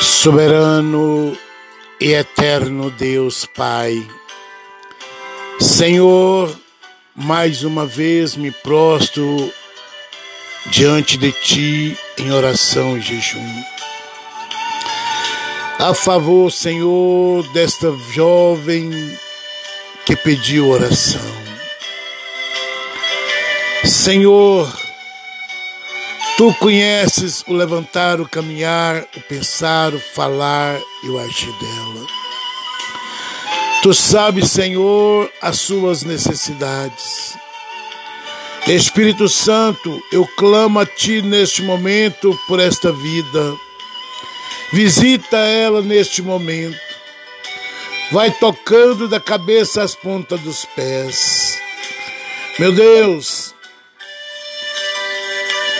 Soberano e eterno Deus Pai, Senhor, mais uma vez me prostro diante de Ti em oração e jejum. A favor, Senhor, desta jovem que pediu oração. Senhor, Tu conheces o levantar, o caminhar, o pensar, o falar e o agir dela. Tu sabes, Senhor, as suas necessidades. Espírito Santo, eu clamo a Ti neste momento por esta vida. Visita ela neste momento. Vai tocando da cabeça às pontas dos pés. Meu Deus,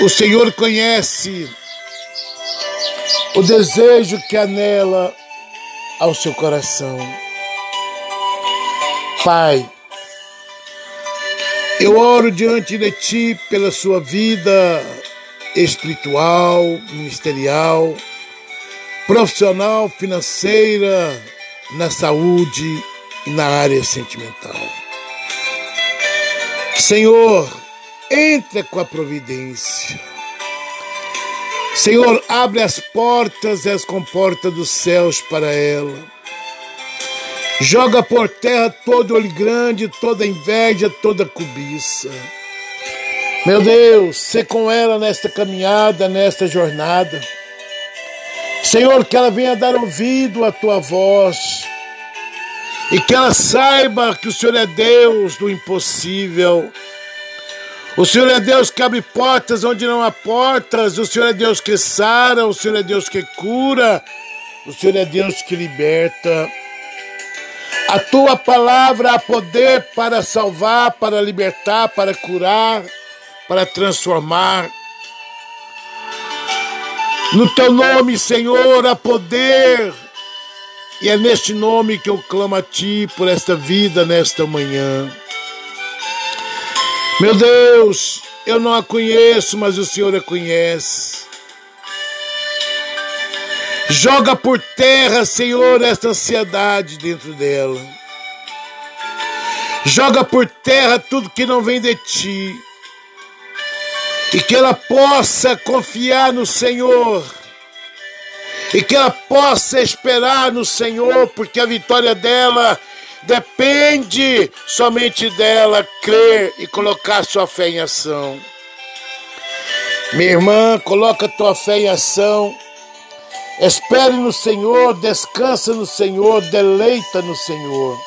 o Senhor conhece o desejo que anela ao seu coração. Pai, eu oro diante de Ti pela sua vida espiritual, ministerial, profissional, financeira, na saúde e na área sentimental. Senhor, entra com a providência. Senhor, abre as portas e as comportas dos céus para ela. Joga por terra todo olho grande, toda inveja, toda cobiça. Meu Deus, se com ela nesta caminhada, nesta jornada. Senhor, que ela venha dar ouvido à tua voz e que ela saiba que o Senhor é Deus do impossível o Senhor é Deus que abre portas onde não há portas. O Senhor é Deus que sara. O Senhor é Deus que cura. O Senhor é Deus que liberta. A tua palavra há poder para salvar, para libertar, para curar, para transformar. No teu nome, Senhor, há poder. E é neste nome que eu clamo a ti por esta vida nesta manhã. Meu Deus, eu não a conheço, mas o Senhor a conhece. Joga por terra, Senhor, esta ansiedade dentro dela. Joga por terra tudo que não vem de ti. E que ela possa confiar no Senhor. E que ela possa esperar no Senhor, porque a vitória dela Depende somente dela crer e colocar sua fé em ação. Minha irmã, coloca tua fé em ação. Espere no Senhor, descansa no Senhor, deleita no Senhor.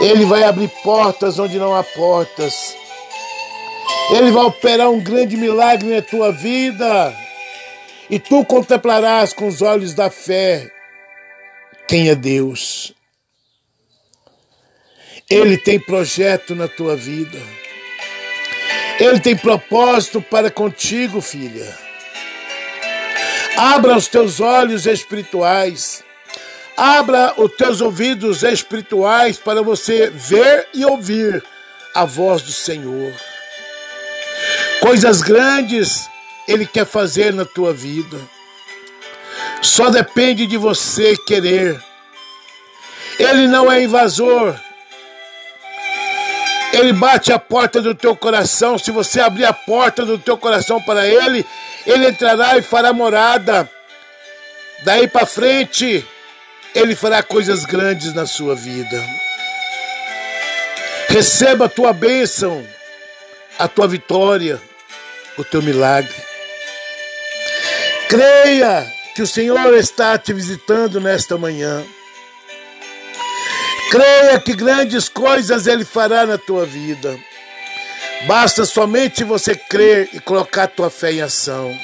Ele vai abrir portas onde não há portas. Ele vai operar um grande milagre na tua vida. E tu contemplarás com os olhos da fé quem é Deus. Ele tem projeto na tua vida. Ele tem propósito para contigo, filha. Abra os teus olhos espirituais. Abra os teus ouvidos espirituais para você ver e ouvir a voz do Senhor. Coisas grandes Ele quer fazer na tua vida. Só depende de você querer. Ele não é invasor, ele bate a porta do teu coração. Se você abrir a porta do teu coração para Ele, Ele entrará e fará morada. Daí para frente, Ele fará coisas grandes na sua vida. Receba a tua bênção, a tua vitória, o teu milagre. Creia que o Senhor está te visitando nesta manhã. Creia que grandes coisas Ele fará na tua vida. Basta somente você crer e colocar tua fé em ação.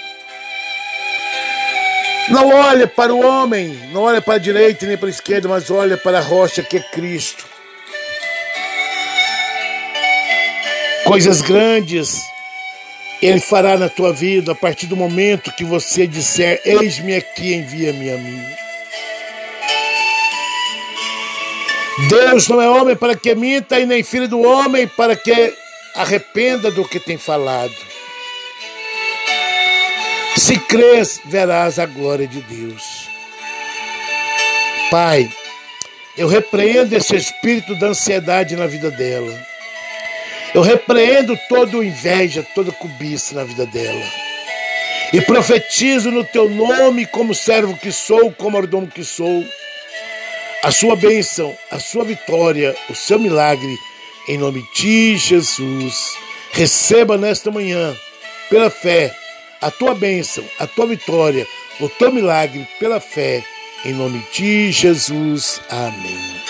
Não olhe para o homem, não olhe para a direita nem para a esquerda, mas olhe para a rocha que é Cristo. Coisas grandes Ele fará na tua vida a partir do momento que você disser: Eis-me aqui, envia-me a mim. Deus não é homem para que minta e nem filho do homem para que arrependa do que tem falado. Se crês, verás a glória de Deus. Pai, eu repreendo esse espírito da ansiedade na vida dela. Eu repreendo toda inveja, toda cobiça na vida dela. E profetizo no teu nome, como servo que sou, como mordomo que sou, a sua bênção, a sua vitória, o seu milagre, em nome de Jesus. Receba nesta manhã, pela fé, a tua bênção, a tua vitória, o teu milagre, pela fé, em nome de Jesus. Amém.